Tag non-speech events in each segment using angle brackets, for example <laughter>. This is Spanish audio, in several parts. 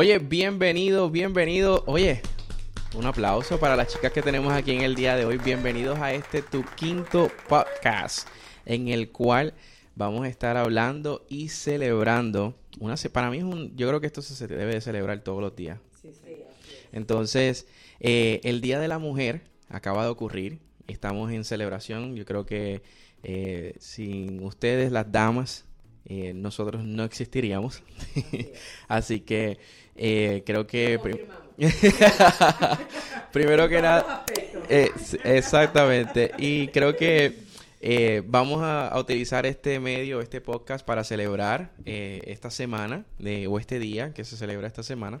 Oye, bienvenido, bienvenido. Oye, un aplauso para las chicas que tenemos aquí en el día de hoy. Bienvenidos a este tu quinto podcast en el cual vamos a estar hablando y celebrando una para mí es un yo creo que esto se debe de celebrar todos los días. Sí, sí, Entonces, eh, el Día de la Mujer acaba de ocurrir. Estamos en celebración. Yo creo que eh, sin ustedes, las damas, eh, nosotros no existiríamos. <laughs> Así que eh, creo que... <laughs> Primero que nada... exactamente. Y creo que vamos a, utilizar este medio, este podcast, para celebrar esta semana de, o este día que se celebra esta semana.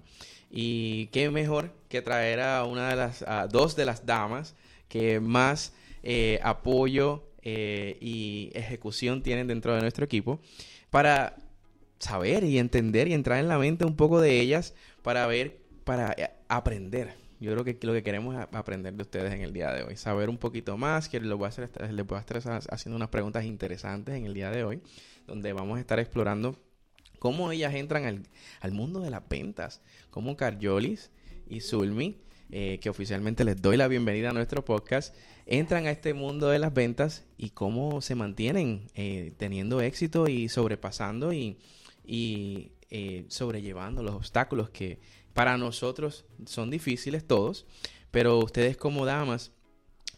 Y qué mejor que traer a una de las, a dos de las damas que más apoyo eh, y ejecución tienen dentro de nuestro equipo para saber y entender y entrar en la mente un poco de ellas para ver, para eh, aprender. Yo creo que lo que queremos es aprender de ustedes en el día de hoy, saber un poquito más, que les voy a hacer, les voy a estar haciendo unas preguntas interesantes en el día de hoy, donde vamos a estar explorando cómo ellas entran al, al mundo de las ventas, cómo Carjolis y Zulmi eh, que oficialmente les doy la bienvenida a nuestro podcast, entran a este mundo de las ventas y cómo se mantienen eh, teniendo éxito y sobrepasando y, eh, sobrellevando los obstáculos que para nosotros son difíciles todos, pero ustedes como damas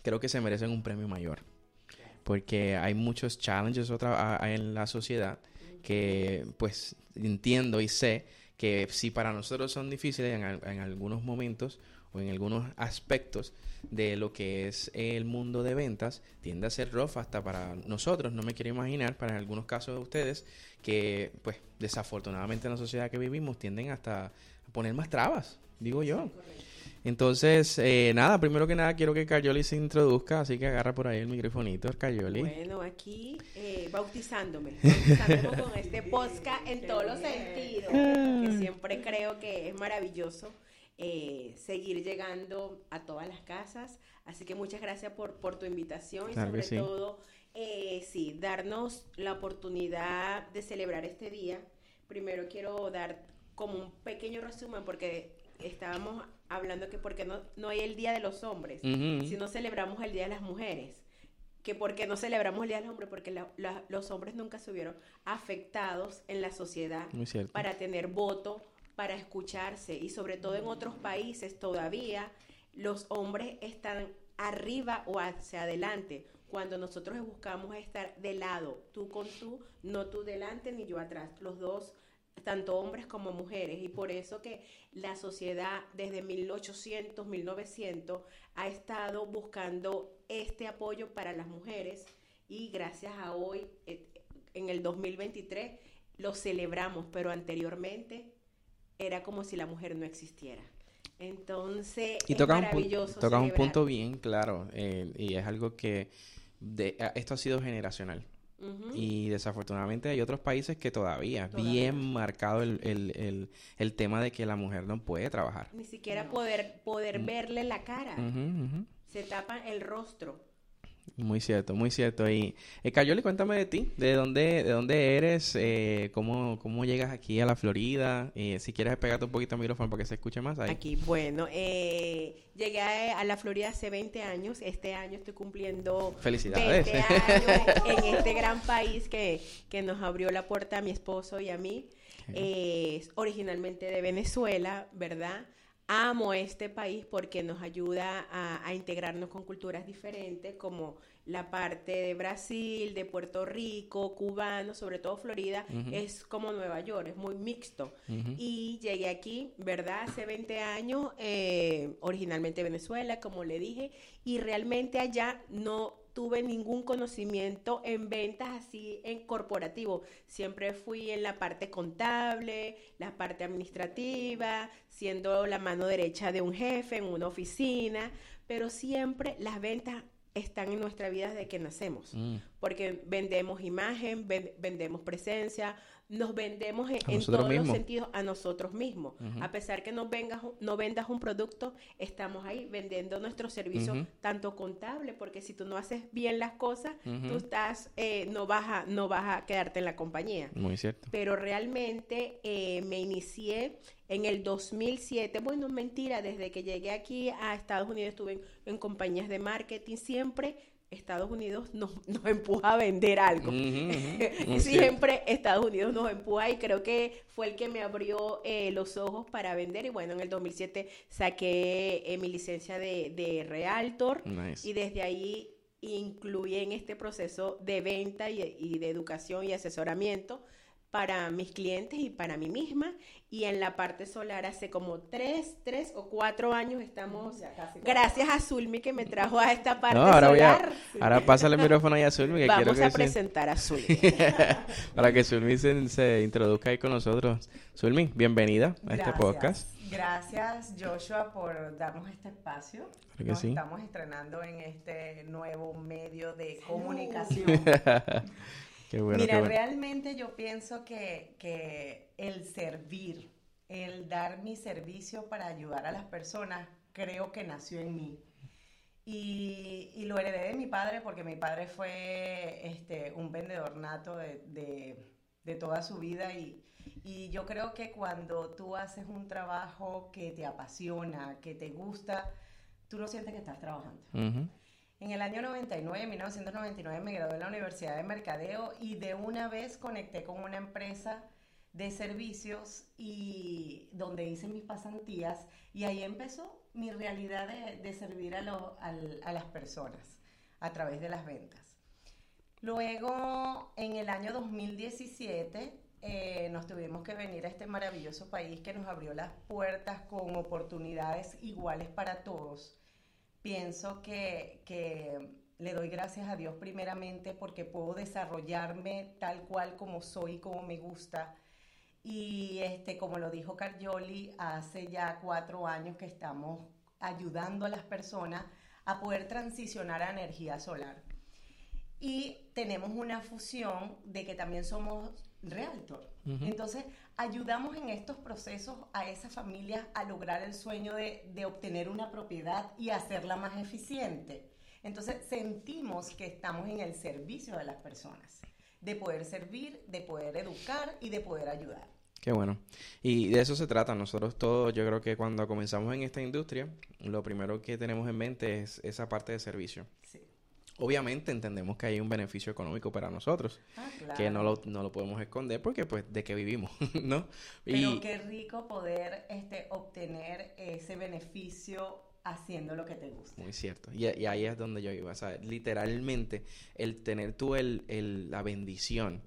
creo que se merecen un premio mayor, porque hay muchos challenges otra, en la sociedad que pues entiendo y sé que si para nosotros son difíciles en algunos momentos, o en algunos aspectos de lo que es el mundo de ventas tiende a ser rough hasta para nosotros, no me quiero imaginar, para algunos casos de ustedes, que pues desafortunadamente en la sociedad que vivimos tienden hasta a poner más trabas, digo yo. Entonces, eh, nada, primero que nada quiero que Cayoli se introduzca, así que agarra por ahí el microfonito, Cayoli. Bueno, aquí eh, bautizándome, con este podcast en todos los sentidos, que siempre creo que es maravilloso eh, seguir llegando a todas las casas. Así que muchas gracias por, por tu invitación y sobre todo, eh, sí, darnos la oportunidad de celebrar este día. Primero quiero dar como un pequeño resumen porque estábamos hablando que porque no, no hay el Día de los Hombres, si no celebramos el Día de las Mujeres que porque no celebramos el Día de los Hombres, porque los hombres nunca se hubieron afectados en la sociedad para tener voto, para escucharse y sobre todo en otros países todavía los hombres están arriba o hacia adelante cuando nosotros buscamos estar de lado, tú con tú, no tú delante ni yo atrás, los dos, tanto hombres como mujeres. Y por eso que la sociedad desde 1800, 1900 ha estado buscando este apoyo para las mujeres y gracias a hoy, eh, en el 2023, lo celebramos, pero anteriormente era como si la mujer no existiera. Entonces, y es maravilloso. Un, toca un punto bien claro, eh, y es algo que de, esto ha sido generacional. Y desafortunadamente hay otros países que todavía, bien marcado el, el, el, tema de que la mujer no puede trabajar. Ni siquiera poder, poder mm. verle la cara. Se tapa el rostro. Muy cierto, muy cierto. Y eh, Cayoli, cuéntame de ti, de dónde, de dónde eres, eh, cómo, cómo llegas aquí a la Florida. Eh, si quieres pegarte un poquito el micrófono para que se escuche más ahí. Aquí, bueno, eh, llegué a, la Florida hace 20 años. Este año estoy cumpliendo Felicidades. 20 años en este gran país que, que nos abrió la puerta a mi esposo y a mí. Es originalmente de Venezuela, ¿verdad? Amo este país porque nos ayuda a, integrarnos con culturas diferentes, como la parte de Brasil, de Puerto Rico, cubano, sobre todo Florida, es como Nueva York, es muy mixto. Y llegué aquí, ¿verdad? Hace 20 años, eh, originalmente Venezuela, como le dije, y realmente allá no tuve ningún conocimiento en ventas así en corporativo. Siempre fui en la parte contable, la parte administrativa, siendo la mano derecha de un jefe en una oficina, pero siempre las ventas están en nuestra vida desde que nacemos, mm. porque vendemos imagen, vendemos presencia, nos vendemos en, todos los sentidos a nosotros mismos. A pesar que no, vengas, no vendas un producto, estamos ahí vendiendo nuestro servicio, tanto contable, porque si tú no haces bien las cosas, tú estás, eh, no, vas a, no vas a quedarte en la compañía. Muy cierto. Pero realmente eh, me inicié en el 2007, bueno, mentira, desde que llegué aquí a Estados Unidos estuve en compañías de marketing, siempre Estados Unidos <laughs> nos, empuja a vender algo. <laughs> Siempre Estados Unidos nos empuja y creo que fue el que me abrió eh, los ojos para vender. Y bueno, en el 2007 saqué eh, mi licencia de, Realtor y desde ahí incluí en este proceso de venta y de educación y asesoramiento para mis clientes y para mí misma. Y en la parte solar hace como tres, tres o cuatro años estamos, gracias a Zulmi que me trajo a esta parte solar. ahora pásale el micrófono ahí a Zulmi. Que Vamos quiero que a presentar a Zulmi. <laughs> para que Zulmi se, introduzca ahí con nosotros. Zulmi, bienvenida a este podcast. Gracias Joshua por darnos este espacio. Nos estamos estrenando en este nuevo medio de comunicación. <laughs> Mira, realmente yo pienso que, el servir, el dar mi servicio para ayudar a las personas, creo que nació en mí. Y, lo heredé de mi padre porque mi padre fue este, un vendedor nato de, toda su vida y, yo creo que cuando tú haces un trabajo que te apasiona, que te gusta, tú no sientes que estás trabajando. En el año 99, 1999, me gradué en la Universidad de Mercadeo y de una vez conecté con una empresa de servicios y donde hice mis pasantías y ahí empezó mi realidad de, servir a, las personas a través de las ventas. Luego, en el año 2017, eh, nos tuvimos que venir a este maravilloso país que nos abrió las puertas con oportunidades iguales para todos pienso que, le doy gracias a Dios primeramente porque puedo desarrollarme tal cual como soy, como me gusta. Y este, como lo dijo Cargioli, hace ya cuatro años que estamos ayudando a las personas a poder transicionar a energía solar. Y tenemos una fusión de que también somos realtor. Entonces, ayudamos en estos procesos a esas familias a lograr el sueño de, obtener una propiedad y hacerla más eficiente. Entonces, sentimos que estamos en el servicio de las personas, de poder servir, de poder educar y de poder ayudar. Qué bueno. Y de eso se trata. Nosotros todos, yo creo que cuando comenzamos en esta industria, lo primero que tenemos en mente es esa parte de servicio. Sí. Obviamente entendemos que hay un beneficio económico para nosotros, ah, que no lo, no lo podemos esconder porque pues de qué vivimos, <laughs> ¿no? Pero qué rico poder este, obtener ese beneficio haciendo lo que te gusta. Muy cierto. Y, ahí es donde yo iba. O sea, literalmente, el tener tú el, el la bendición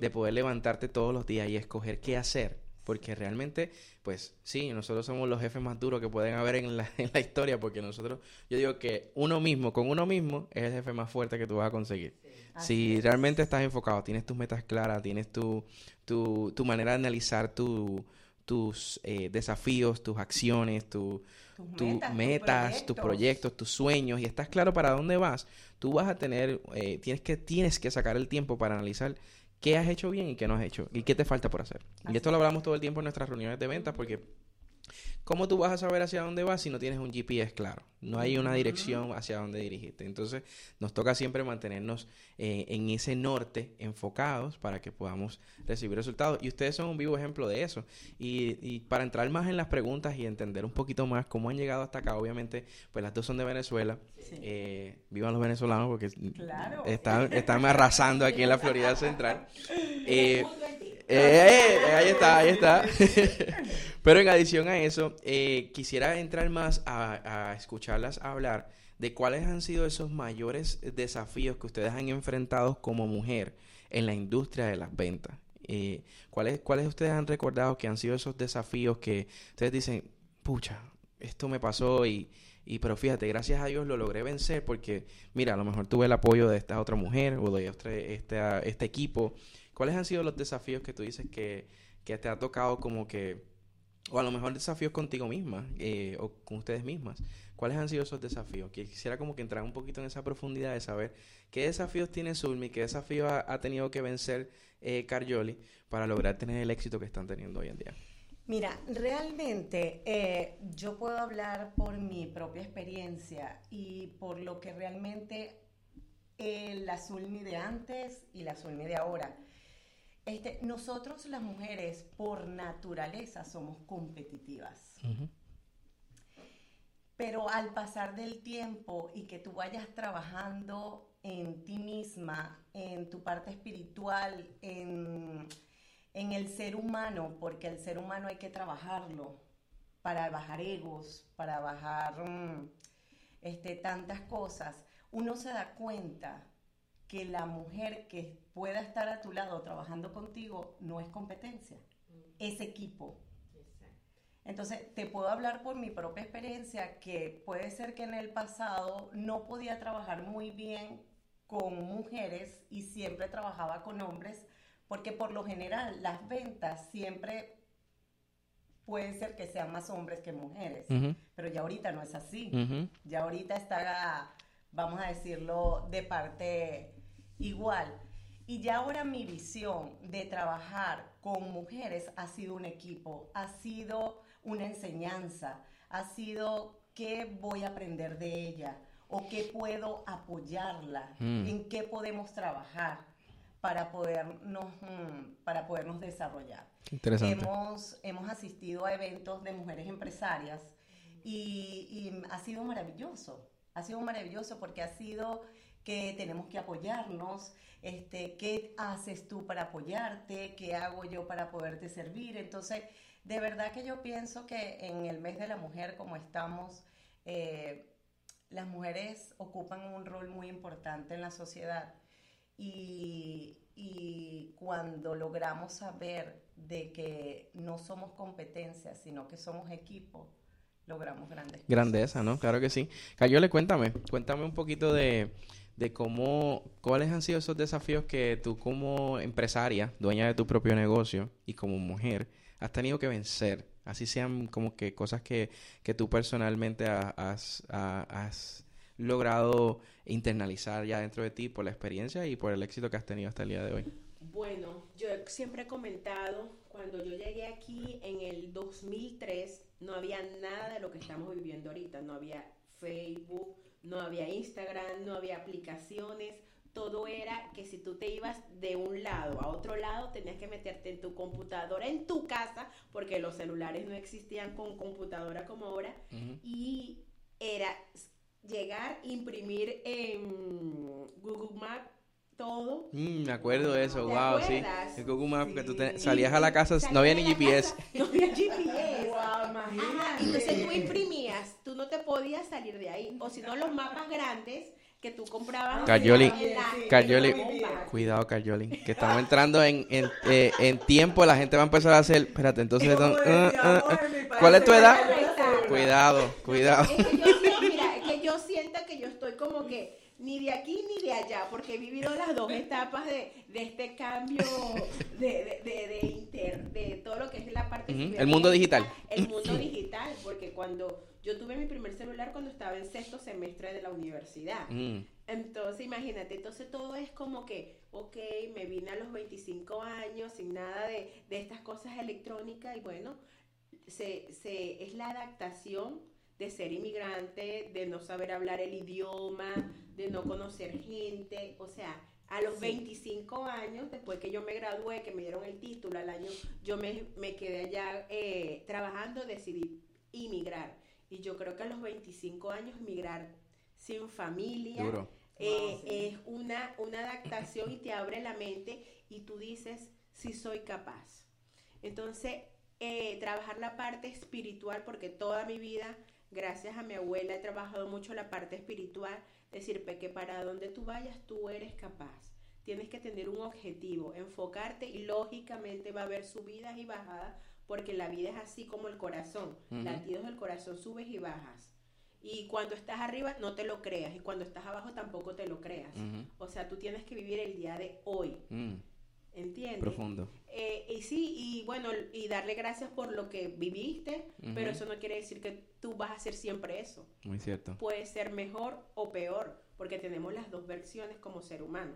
de poder levantarte todos los días y escoger qué hacer porque realmente, pues sí, nosotros somos los jefes más duros que pueden haber en la, <laughs> en la historia, porque nosotros, yo digo que uno mismo, con uno mismo, es el jefe más fuerte que tú vas a conseguir. Si realmente estás enfocado, tienes tus metas claras, tienes tu, tu, tu manera de analizar tu, tus eh, desafíos, tus acciones, tus metas, tus, proyectos. tus sueños y estás claro para dónde vas, tú vas a tener, eh, tienes, que, tienes que sacar el tiempo para analizar qué has hecho bien y qué no has hecho y qué te falta por hacer. y esto lo hablamos todo el tiempo en nuestras reuniones de ventas porque ¿cómo tú vas a saber hacia dónde vas si no tienes un GPS claro? No hay una dirección hacia dónde dirigirte. Entonces nos toca siempre mantenernos eh, en ese norte enfocados para que podamos recibir resultados. Y ustedes son un vivo ejemplo de eso. Y, para entrar más en las preguntas y entender un poquito más cómo han llegado hasta acá, obviamente, pues las dos son de Venezuela. Eh, vivan los venezolanos porque están, están arrasando aquí en la Florida Central. <laughs> Eh, eh, ahí está, ahí está. <laughs> Pero en adición a eso, eh, quisiera entrar más a, escucharlas hablar de cuáles han sido esos mayores desafíos que ustedes han enfrentado como mujer en la industria de las ventas. Eh, ¿cuáles, ¿Cuáles ustedes han recordado que han sido esos desafíos que ustedes dicen, pucha, esto me pasó y, y pero fíjate, gracias a Dios lo logré vencer porque, mira, a lo mejor tuve el apoyo de esta otra mujer o de este, este, este equipo ¿Cuáles han sido los desafíos que tú dices que, te ha tocado como que o a lo mejor desafíos contigo misma eh, o con ustedes mismas. ¿Cuáles han sido esos desafíos? Quisiera como que entrar un poquito en esa profundidad de saber qué desafíos tiene Zulmi, qué desafíos ha, tenido que vencer eh, Carjoli para lograr tener el éxito que están teniendo hoy en día. Mira, realmente eh, yo puedo hablar por mi propia experiencia y por lo que realmente la Zulmi de antes y la Zulmi de ahora. Este, nosotros las mujeres por naturaleza somos competitivas. Pero al pasar del tiempo y que tú vayas trabajando en ti misma, en tu parte espiritual, en, el ser humano, porque el ser humano hay que trabajarlo para bajar egos, para bajar mm, este, tantas cosas, uno se da cuenta que la mujer que pueda estar a tu lado trabajando contigo no es competencia, es equipo. Entonces, te puedo hablar por mi propia experiencia que puede ser que en el pasado no podía trabajar muy bien con mujeres y siempre trabajaba con hombres, porque por lo general las ventas siempre pueden ser que sean más hombres que mujeres, pero ya ahorita no es así. Ya ahorita está, vamos a decirlo, de parte igual. Y ya ahora mi visión de trabajar con mujeres ha sido un equipo, ha sido una enseñanza, ha sido qué voy a aprender de ella o qué puedo apoyarla, mm. en qué podemos trabajar para podernos, mm, para podernos desarrollar. Interesante. Hemos, hemos asistido a eventos de mujeres empresarias y, y ha sido maravilloso, ha sido maravilloso porque ha sido que tenemos que apoyarnos, este, qué haces tú para apoyarte, qué hago yo para poderte servir. Entonces, de verdad que yo pienso que en el mes de la mujer, como estamos, eh, las mujeres ocupan un rol muy importante en la sociedad y, y cuando logramos saber de que no somos competencias, sino que somos equipo, logramos grandes Grandeza, ¿no? Claro que sí. Cayole, cuéntame, cuéntame un poquito de de cómo, cuáles han sido esos desafíos que tú como empresaria, dueña de tu propio negocio y como mujer, has tenido que vencer. Así sean como que cosas que, que tú personalmente has, has, logrado internalizar ya dentro de ti por la experiencia y por el éxito que has tenido hasta el día de hoy. Bueno, yo siempre he comentado, cuando yo llegué aquí en el 2003, no había nada de lo que estamos viviendo ahorita, no había Facebook, no había Instagram, no había aplicaciones, todo era que si tú te ibas de un lado a otro lado, tenías que meterte en tu computadora, en tu casa, porque los celulares no existían con computadora como ahora, y era llegar, imprimir en Google Maps todo. Mm, me acuerdo de eso, wow, sí. El Google Maps, que tú salías a la casa, no había ni GPS. <laughs> no había GPS. wow, imagínate. entonces tú tú no te podías salir de ahí. O si no, los mapas grandes que tú comprabas. Cayoli, Cayoli, cuidado Cayoli, que estamos entrando en, en, eh, en, tiempo, la gente va a empezar a hacer, espérate, entonces, uh, uh, uh, ¿cuál es tu edad? Cuidado, cuidado. Es que yo, mira, es que yo siento que yo estoy como que ni de aquí ni de allá, porque he vivido las dos etapas de, este cambio de, de, inter, de todo lo que es la parte... El mundo digital. El mundo digital, porque cuando yo tuve mi primer celular cuando estaba en sexto semestre de la universidad. Mm. Entonces, imagínate, entonces todo es como que, ok, me vine a los 25 años sin nada de, de estas cosas electrónicas y bueno, se, se, es la adaptación de ser inmigrante, de no saber hablar el idioma, de no conocer gente, o sea, a los 25 años, después que yo me gradué, que me dieron el título al año, yo me, quedé allá eh, trabajando, decidí inmigrar. Y yo creo que a los 25 años migrar sin familia eh, es una, una adaptación y te abre la mente y tú dices, sí soy capaz. Entonces, eh, trabajar la parte espiritual, porque toda mi vida gracias a mi abuela he trabajado mucho la parte espiritual, decir, que para donde tú vayas tú eres capaz. Tienes que tener un objetivo, enfocarte y lógicamente va a haber subidas y bajadas porque la vida es así como el corazón. Latidos del corazón subes y bajas. Y cuando estás arriba no te lo creas y cuando estás abajo tampoco te lo creas. O sea, tú tienes que vivir el día de hoy. Mm. ¿Entiendes? Profundo. Eh, y sí, y bueno, y darle gracias por lo que viviste, pero eso no quiere decir que tú vas a hacer siempre eso. Muy cierto. Puede ser mejor o peor, porque tenemos las dos versiones como ser humano.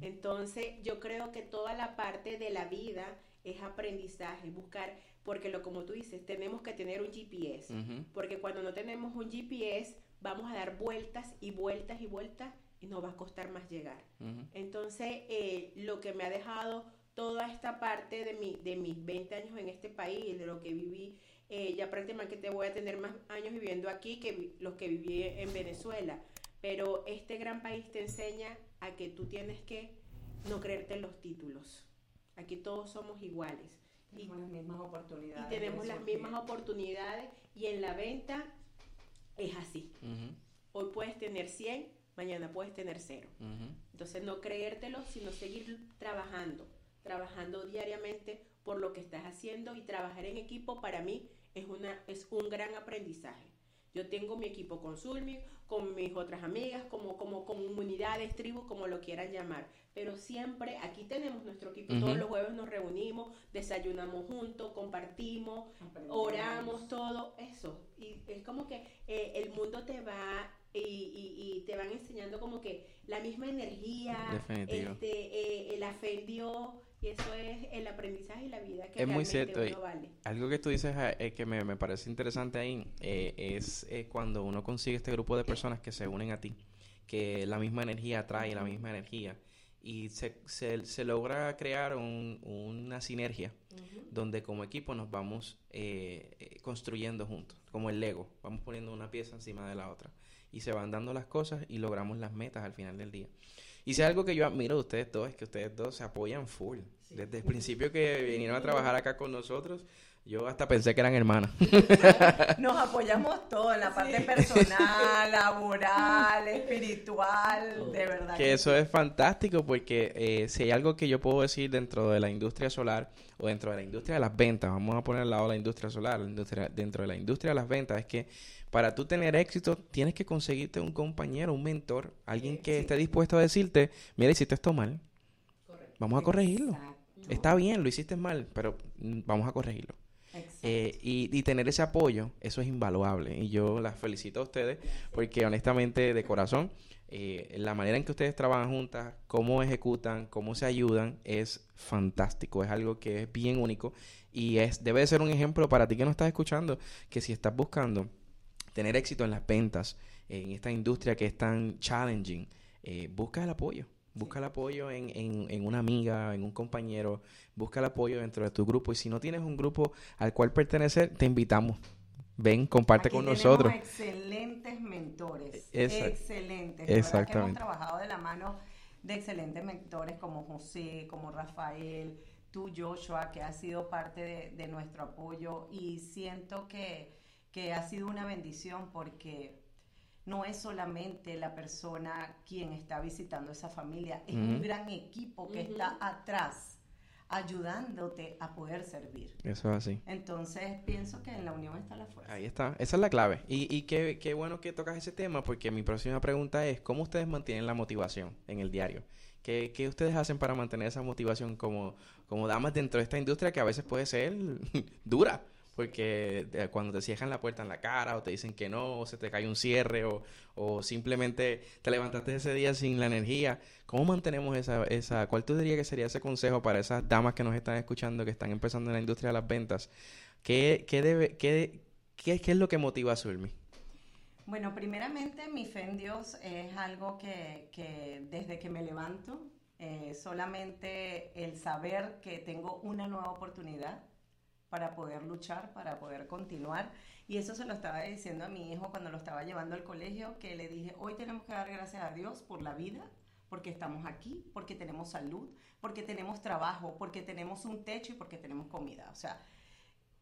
Entonces, yo creo que toda la parte de la vida es aprendizaje, buscar, porque lo como tú dices, tenemos que tener un GPS, porque cuando no tenemos un GPS, vamos a dar vueltas y vueltas y vueltas y nos va a costar más llegar. Entonces, eh, lo que me ha dejado toda esta parte de, mi, de mis 20 años en este país, de lo que viví, eh, ya prácticamente te voy a tener más años viviendo aquí que los que viví en Venezuela. Pero este gran país te enseña a que tú tienes que no creerte los títulos. Aquí todos somos iguales. Tenemos y, las mismas oportunidades. Y tenemos las mismas oportunidades y en la venta es así. Hoy puedes tener 100, mañana puedes tener cero. Entonces no creértelo, sino seguir trabajando, trabajando diariamente por lo que estás haciendo y trabajar en equipo para mí es, una, es un gran aprendizaje. Yo tengo mi equipo con Sulmi, con mis otras amigas, como, como comunidades, tribus, como lo quieran llamar. Pero siempre aquí tenemos nuestro equipo, todos los jueves nos reunimos, desayunamos juntos, compartimos, oramos, todo eso. Y es como que eh, el mundo te va y, te van enseñando como que la misma energía, este, eh, en Dios, y eso es el aprendizaje y la vida que es muy cierto. vale. Algo que tú dices eh, que me, parece interesante ahí eh, es cuando uno consigue este grupo de personas que se unen a ti, que la misma energía atrae la misma energía y se, se, logra crear una sinergia donde como equipo nos vamos construyendo juntos, como el Lego, vamos poniendo una pieza encima de la otra y se van dando las cosas y logramos las metas al final del día. Y si algo que yo admiro de ustedes dos es que ustedes dos se apoyan full. Desde el principio que vinieron a trabajar acá con nosotros, yo hasta pensé que eran hermanas. <laughs> Nos apoyamos todo en la parte personal, <laughs> laboral, espiritual, de verdad. Que, eso es fantástico porque eh, si hay algo que yo puedo decir dentro de la industria solar o dentro de la industria de las ventas, vamos a poner al lado la industria solar, dentro de la industria de las ventas, es que para tú tener éxito, tienes que conseguirte un compañero, un mentor, alguien que esté dispuesto a decirte, mira, hiciste esto mal. Vamos a corregirlo. Está bien, lo hiciste mal, pero mm, vamos a corregirlo. Eh, y, tener ese apoyo, eso es invaluable. Y yo las felicito a ustedes porque honestamente, de corazón, eh, la manera en que ustedes trabajan juntas, cómo ejecutan, cómo se ayudan, es fantástico. Es algo que es bien único y es debe de ser un ejemplo para ti que no estás escuchando, que si estás buscando tener éxito en las ventas, en esta industria que es tan challenging, eh, busca el apoyo. Busca el apoyo en, en, una amiga, en un compañero, busca el apoyo dentro de tu grupo. Y si no tienes un grupo al cual pertenecer, te invitamos. Ven, comparte con nosotros. excelentes mentores. excelentes. Exactamente. hemos trabajado de la mano de excelentes mentores como José, como Rafael, tú Joshua, que ha sido parte de, de nuestro apoyo. Y siento que que ha sido una bendición porque no es solamente la persona quien está visitando esa familia, es un gran equipo que está atrás ayudándote a poder servir. Eso es así. Entonces pienso que en la unión está la fuerza. Ahí está, esa es la clave. Y, y qué, qué bueno que tocas ese tema porque mi próxima pregunta es, ¿cómo ustedes mantienen la motivación en el diario? ¿Qué, ¿Qué, ustedes hacen para mantener esa motivación como, como damas dentro de esta industria que a veces puede ser <laughs> dura? Porque eh, cuando te cierran la puerta en la cara o te dicen que no, o se te cae un cierre o, o simplemente te levantaste ese día sin la energía, ¿cómo mantenemos esa, esa, cuál tú dirías que sería ese consejo para esas damas que nos están escuchando, que están empezando en la industria de las ventas? ¿Qué, qué, debe, qué, qué, qué es lo que motiva a Zulmi? Bueno, primeramente mi fe en Dios es algo que, que desde que me levanto, eh, solamente el saber que tengo una nueva oportunidad, para poder luchar, para poder continuar. Y eso se lo estaba diciendo a mi hijo cuando lo estaba llevando al colegio, que le dije, hoy tenemos que dar gracias a Dios por la vida, porque estamos aquí, porque tenemos salud, porque tenemos trabajo, porque tenemos un techo y porque tenemos comida. O sea,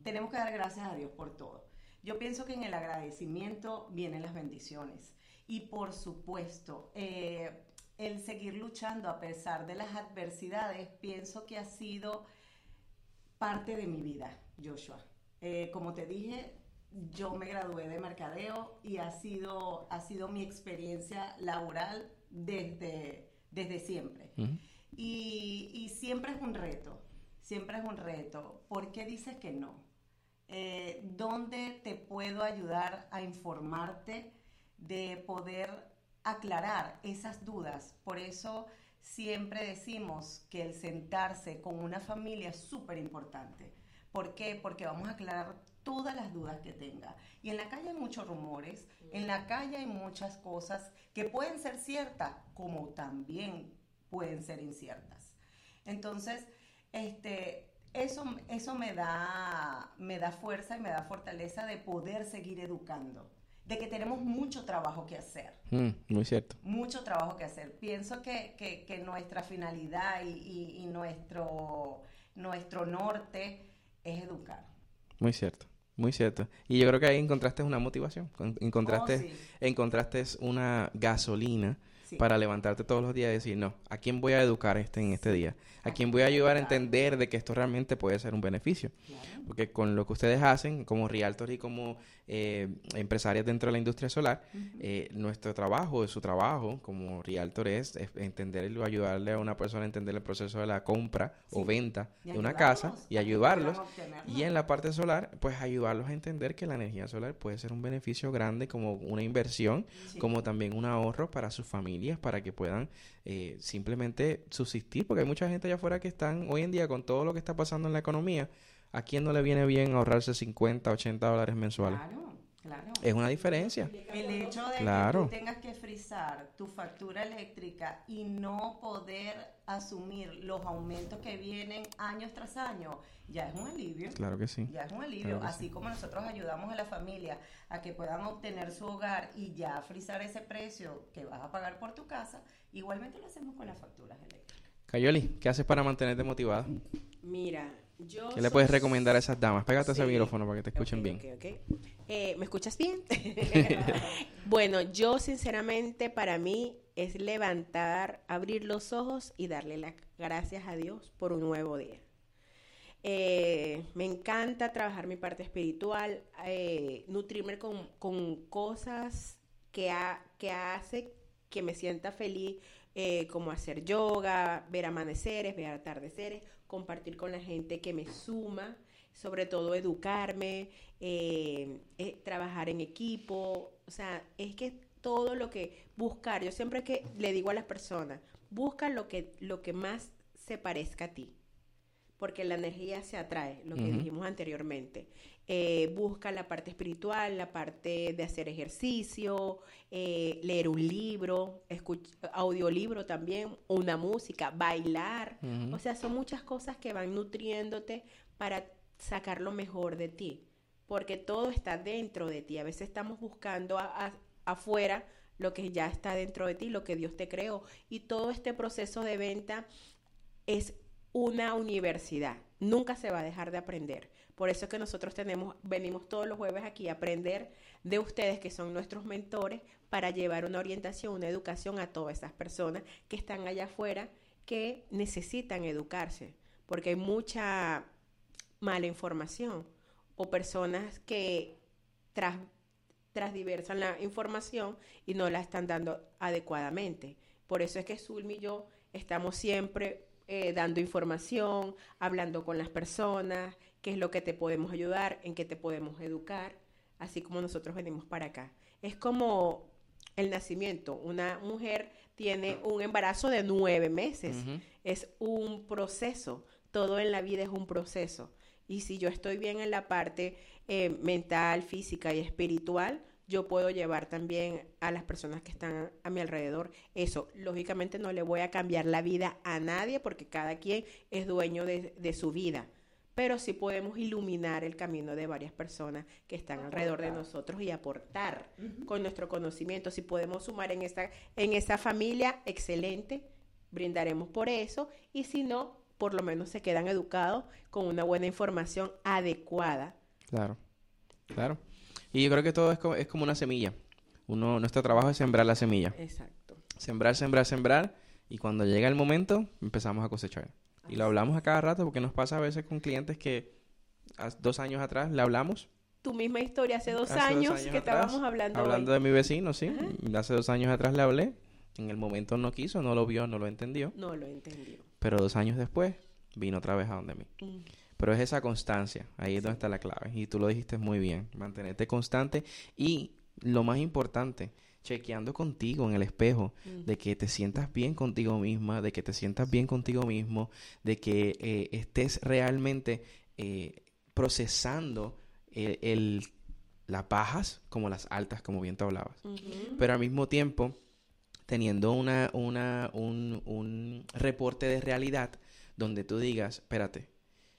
tenemos que dar gracias a Dios por todo. Yo pienso que en el agradecimiento vienen las bendiciones. Y por supuesto, eh, el seguir luchando a pesar de las adversidades, pienso que ha sido parte de mi vida, Joshua. Eh, como te dije, yo me gradué de mercadeo y ha sido, ha sido mi experiencia laboral desde, desde siempre. Y, siempre es un reto, siempre es un reto. ¿Por qué dices que no? Eh, ¿Dónde te puedo ayudar a informarte de poder aclarar esas dudas? Por eso siempre decimos que el sentarse con una familia es súper importante. ¿Por qué? Porque vamos a aclarar todas las dudas que tenga. Y en la calle hay muchos rumores, en la calle hay muchas cosas que pueden ser ciertas, como también pueden ser inciertas. Entonces, este, eso, eso me, da, me da fuerza y me da fortaleza de poder seguir educando, de que tenemos mucho trabajo que hacer. Mm, muy cierto. Mucho trabajo que hacer. Pienso que, que, nuestra finalidad y, y, nuestro, nuestro norte es educar. Muy cierto. Muy cierto. Y yo creo que ahí encontraste una motivación, encontraste, oh, encontraste una gasolina para levantarte todos los días y decir, no, ¿a quién voy a educar este en este día? ¿A quién voy a ayudar a entender de que esto realmente puede ser un beneficio? Porque con lo que ustedes hacen como realtors y como eh, empresarias dentro de la industria solar, eh, nuestro trabajo, su trabajo como realtor es, entender y ayudarle a una persona a entender el proceso de la compra o venta de una casa y ayudarlos. Y en la parte solar, pues ayudarlos a entender que la energía solar puede ser un beneficio grande como una inversión, como también un ahorro para sus familias, para que puedan eh, simplemente subsistir, porque hay mucha gente allá afuera que están hoy en día con todo lo que está pasando en la economía, ¿A quién no le viene bien ahorrarse 50, 80 dólares mensuales? Claro, claro. Es una diferencia. El hecho de que tú tengas que frizar tu factura eléctrica y no poder asumir los aumentos que vienen años tras año, ya es un alivio. Claro que sí. Ya es un alivio. Así como nosotros ayudamos a la familia a que puedan obtener su hogar y ya frizar ese precio que vas a pagar por tu casa, igualmente lo hacemos con las facturas eléctricas. Cayoli, ¿qué haces para mantenerte motivada? Mira, ¿Qué le puedes recomendar a esas damas? Pégate ese micrófono para que te escuchen bien. Eh, ¿Me escuchas bien? <laughs> <laughs> bueno, yo sinceramente para mí es levantar, abrir los ojos y darle las gracias a Dios por un nuevo día. Eh, me encanta trabajar mi parte espiritual, eh, nutrirme con, cosas que, que hace que me sienta feliz, como hacer yoga, ver amaneceres, ver atardeceres compartir con la gente que me suma, sobre todo educarme, eh, eh, trabajar en equipo, o sea, es que todo lo que buscar, yo siempre que le digo a las personas, busca lo que, lo que más se parezca a ti, porque la energía se atrae, lo que dijimos anteriormente. Eh, busca la parte espiritual, la parte de hacer ejercicio, eh, leer un libro, audiolibro también, una música, bailar. O sea, son muchas cosas que van nutriéndote para sacar lo mejor de ti, porque todo está dentro de ti. A veces estamos buscando afuera lo que ya está dentro de ti, lo que Dios te creó. Y todo este proceso de venta es una universidad. Nunca se va a dejar de aprender. Por eso es que nosotros tenemos, venimos todos los jueves aquí a aprender de ustedes que son nuestros mentores para llevar una orientación, una educación a todas esas personas que están allá afuera que necesitan educarse, porque hay mucha mala información o personas que tras, transdiversan la información y no la están dando adecuadamente. Por eso es que Zulmi y yo estamos siempre eh, dando información, hablando con las personas, qué es lo que te podemos ayudar, en qué te podemos educar, así como nosotros venimos para acá. Es como el nacimiento. Una mujer tiene un embarazo de nueve meses. Es un proceso. Todo en la vida es un proceso. Y si yo estoy bien en la parte eh, mental, física y espiritual, yo puedo llevar también a las personas que están a mi alrededor eso. Lógicamente no le voy a cambiar la vida a nadie porque cada quien es dueño de su vida pero sí podemos iluminar el camino de varias personas que están alrededor de nosotros y aportar con nuestro conocimiento. Si podemos sumar en esa, en esa familia, excelente, brindaremos por eso y si no, por lo menos se quedan educados con una buena información adecuada. Claro, claro. Y yo creo que todo es como, es como una semilla. Uno, nuestro trabajo es sembrar la semilla. Exacto. Sembrar, sembrar, sembrar. Y cuando llega el momento, empezamos a cosechar. Y lo hablamos a cada rato porque nos pasa a veces con clientes que dos años atrás le hablamos. Tu misma historia hace dos, años, que estábamos hablando. Hablando de mi vecino, sí. Hace dos años atrás le hablé En el momento no quiso, no lo vio, no lo entendió. No lo entendió. Pero dos años después vino otra vez a donde mí. Mm. Pero es esa constancia, ahí es donde está la clave. Y tú lo dijiste muy bien, mantenerte constante y lo más importante, chequeando contigo en el espejo, mm. de que te sientas bien contigo misma, de que te sientas bien contigo mismo, de que eh, estés realmente eh, procesando el, las bajas como las altas, como bien te hablabas. Pero al mismo tiempo, teniendo una, una, un, un reporte de realidad donde tú digas, espérate,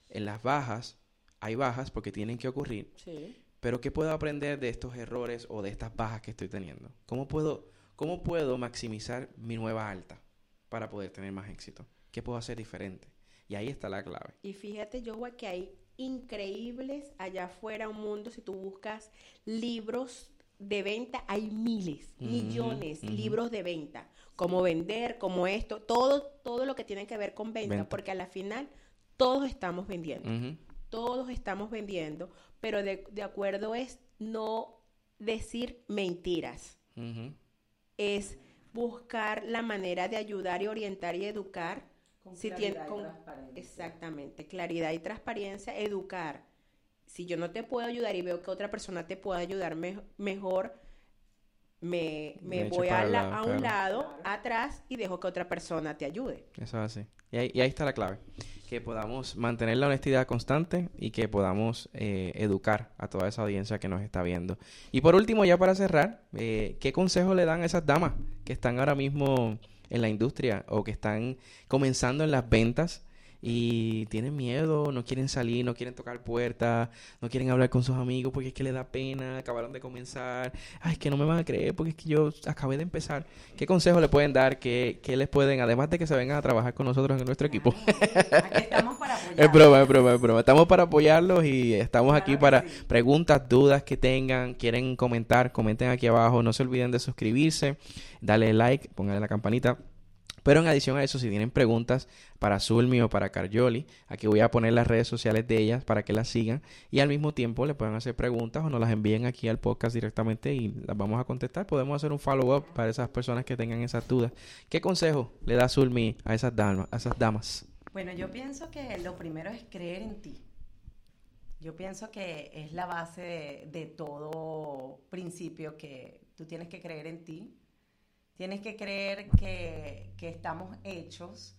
en las bajas hay bajas porque tienen que ocurrir. Sí. Pero ¿qué puedo aprender de estos errores o de estas bajas que estoy teniendo? ¿Cómo puedo, cómo puedo maximizar mi nueva alta para poder tener más éxito? ¿Qué puedo hacer diferente? Y ahí está la clave. Y fíjate, yo que hay increíbles allá afuera un mundo, si tú buscas libros de venta, hay miles, millones de libros de venta. Cómo vender, cómo esto, todo, todo lo que tiene que ver con venta, porque a la final todos estamos vendiendo. Todos estamos vendiendo, pero de, acuerdo es no decir mentiras. Es buscar la manera de ayudar y orientar y educar. Con si claridad y transparencia. Exactamente, claridad y transparencia, educar. Si yo no te puedo ayudar y veo que otra persona te puede ayudar mejor, me, voy a, un lado, atrás y dejo que otra persona te ayude. Eso es así. Y ahí, y ahí está la clave que podamos mantener la honestidad constante y que podamos eh, educar a toda esa audiencia que nos está viendo. Y por último, ya para cerrar, eh, ¿qué consejo le dan a esas damas que están ahora mismo en la industria o que están comenzando en las ventas y tienen miedo, no quieren salir, no quieren tocar puertas, no quieren hablar con sus amigos porque es que les da pena, acabaron de comenzar, ay, es que no me van a creer porque es que yo acabé de empezar. ¿Qué consejo le pueden dar? ¿Qué, qué les pueden, además de que se vengan a trabajar con nosotros en nuestro equipo? Aquí estamos para apoyarlos. <laughs> Es broma, es broma, es broma. Estamos para apoyarlos y estamos aquí para preguntas, dudas que tengan, quieren comentar, comenten aquí abajo, no se olviden de suscribirse, dale like, pónganle la campanita pero en adición a eso, si tienen preguntas para Zulmi o para Carjoli, aquí voy a poner las redes sociales de ellas para que las sigan y al mismo tiempo le puedan hacer preguntas o nos las envíen aquí al podcast directamente y las vamos a contestar. Podemos hacer un follow-up para esas personas que tengan esas dudas. ¿Qué consejo le da Zulmi a esas damas? A esas damas? Bueno, yo pienso que lo primero es creer en ti. Yo pienso que es la base de, de todo principio que tú tienes que creer en ti Tienes que creer que, estamos hechos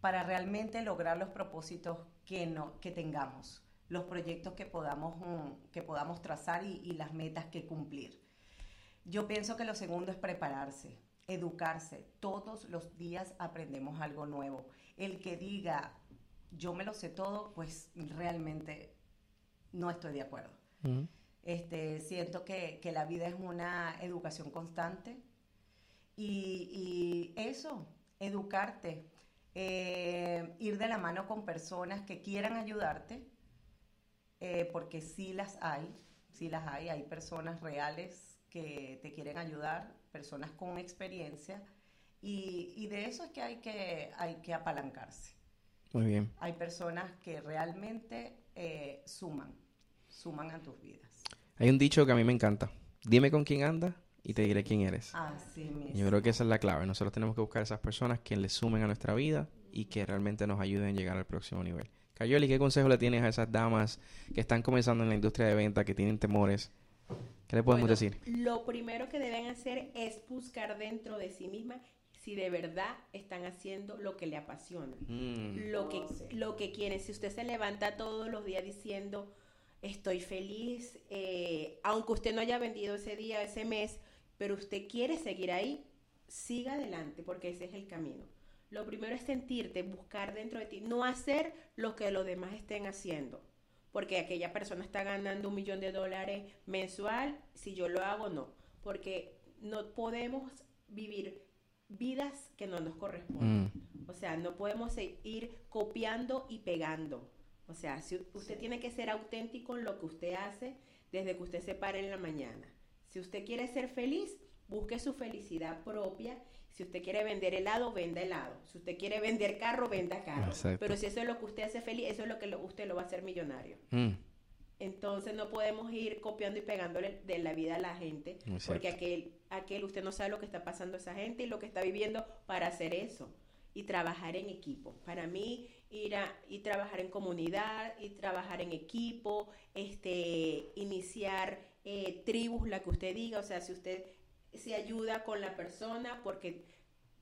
para realmente lograr los propósitos que, no, que tengamos, los proyectos que podamos, mm, que podamos trazar y, y las metas que cumplir. Yo pienso que lo segundo es prepararse, educarse. Todos los días aprendemos algo nuevo. El que diga, yo me lo sé todo, pues realmente no estoy de acuerdo. este, siento que, que, la vida es una educación constante, y, eso, educarte, eh, ir de la mano con personas que quieran ayudarte, eh, porque sí las hay, sí las hay, hay personas reales que te quieren ayudar, personas con experiencia, y, de eso es que hay que, hay que apalancarse. Muy bien. Hay personas que realmente eh, suman, suman a tus vidas. Hay un dicho que a mí me encanta. Dime con quién andas y te diré quién eres. Así mismo. Yo creo que esa es la clave. Nosotros tenemos que buscar esas personas que le sumen a nuestra vida y que realmente nos ayuden a llegar al próximo nivel. Cayoli, ¿qué consejo le tienes a esas damas que están comenzando en la industria de venta, que tienen temores? ¿Qué le podemos decir? Lo primero que deben hacer es buscar dentro de sí mismas si de verdad están haciendo lo que le apasiona, mm. lo, que, lo que quieren. Si usted se levanta todos los días diciendo, estoy feliz, eh, aunque usted no haya vendido ese día, ese mes, pero usted quiere seguir ahí, siga adelante porque ese es el camino. Lo primero es sentirte, buscar dentro de ti, no hacer lo que los demás estén haciendo, porque aquella persona está ganando un millón de dólares mensual, si yo lo hago, no, porque no podemos vivir vidas que no nos corresponden. Mm. O sea, no podemos ir copiando y pegando. O sea, si usted tiene que ser auténtico en lo que usted hace desde que usted se pare en la mañana. Si usted quiere ser feliz, busque su felicidad propia. Si usted quiere vender helado, venda helado. Si usted quiere vender carro, venda carro. Pero si eso es lo que usted hace feliz, eso es lo que usted lo va a hacer millonario. Mm. Entonces no podemos ir copiando y pegándole de la vida a la gente, porque aquel, aquel, usted no sabe lo que está pasando a esa gente y lo que está viviendo para hacer eso y trabajar en equipo. Para mí, ir a y trabajar en comunidad, y trabajar en equipo, este, iniciar eh, tribus, la que usted diga, o sea, si usted se ayuda con la persona, porque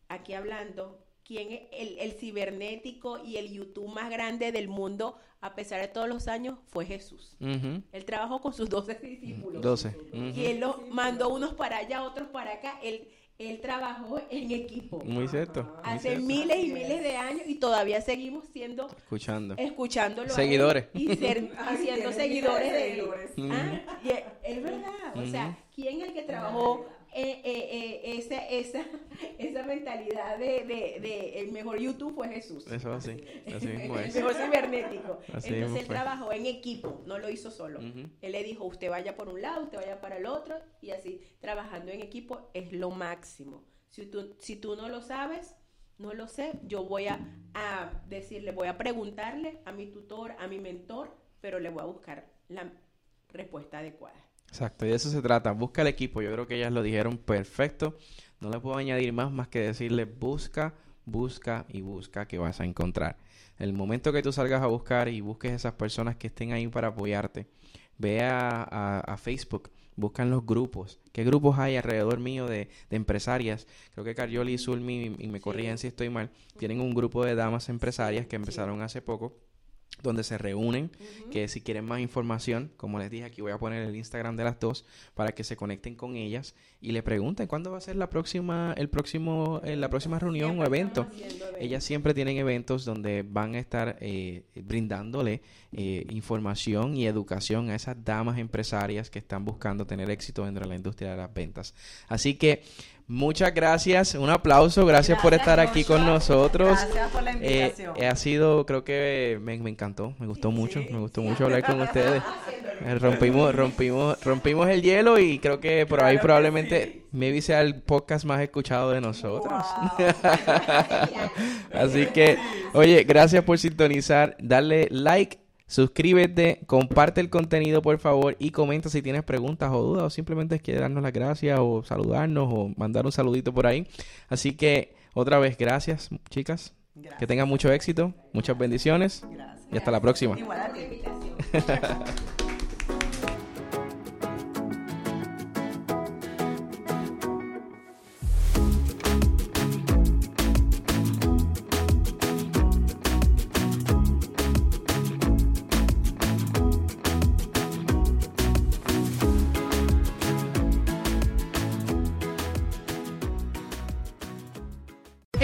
aquí hablando, quién es el, cibernético y el YouTube más grande del mundo, a pesar de todos los años, fue Jesús. Él trabajó con sus doce discípulos. 12. Y él los mandó unos para allá, otros para acá. Él, él trabajó en equipo. Muy cierto. Hace miles y miles de años y todavía seguimos siendo escuchando, escuchándolo seguidores y <laughs> haciendo seguidores de él. Ah, es verdad. O sea, ¿quién es el que trabajó eh, eh, eh, esa, esa, <laughs> esa mentalidad de, de, el mejor YouTube fue Jesús. Eso así, así <laughs> mismo es. El mejor cibernético. Entonces él trabajó en equipo, no lo hizo solo. Él le dijo, usted vaya por un lado, usted vaya para el otro, y así, trabajando en equipo es lo máximo. Si tú, si tú no lo sabes, no lo sé, yo voy a, a decirle, voy a preguntarle a mi tutor, a mi mentor, pero le voy a buscar la respuesta adecuada. Exacto, y de eso se trata. Busca el equipo. Yo creo que ellas lo dijeron perfecto. No le puedo añadir más más que decirle busca, busca y busca que vas a encontrar. El momento que tú salgas a buscar y busques esas personas que estén ahí para apoyarte, ve a, Facebook, buscan los grupos. ¿Qué grupos hay alrededor mío de, empresarias? Creo que Carioli y Zulmi, y me corrigen si estoy mal, tienen un grupo de damas empresarias que empezaron hace poco donde se reúnen, que si quieren más información, como les dije, aquí voy a poner el Instagram de las dos para que se conecten con ellas y le pregunten cuándo va a ser la próxima, el próximo, eh, la próxima reunión o evento. Ellas siempre tienen eventos donde van a estar eh, brindándole eh, información y educación a esas damas empresarias que están buscando tener éxito dentro de la industria de las ventas. Así que Muchas gracias, un aplauso, gracias, por estar aquí con nosotros. Gracias por la eh, invitación. ha sido, creo que me, encantó, me gustó mucho, me gustó mucho hablar con ustedes. Eh, rompimos, rompimos, rompimos el hielo y creo que por ahí probablemente maybe sea el podcast más escuchado de nosotros. <laughs> Así que, oye, gracias por sintonizar, darle like Suscríbete, comparte el contenido por favor y comenta si tienes preguntas o dudas o simplemente quieres darnos las gracias o saludarnos o mandar un saludito por ahí. Así que otra vez gracias chicas. Que tengan mucho éxito, muchas bendiciones y hasta la próxima. Hey <laughs>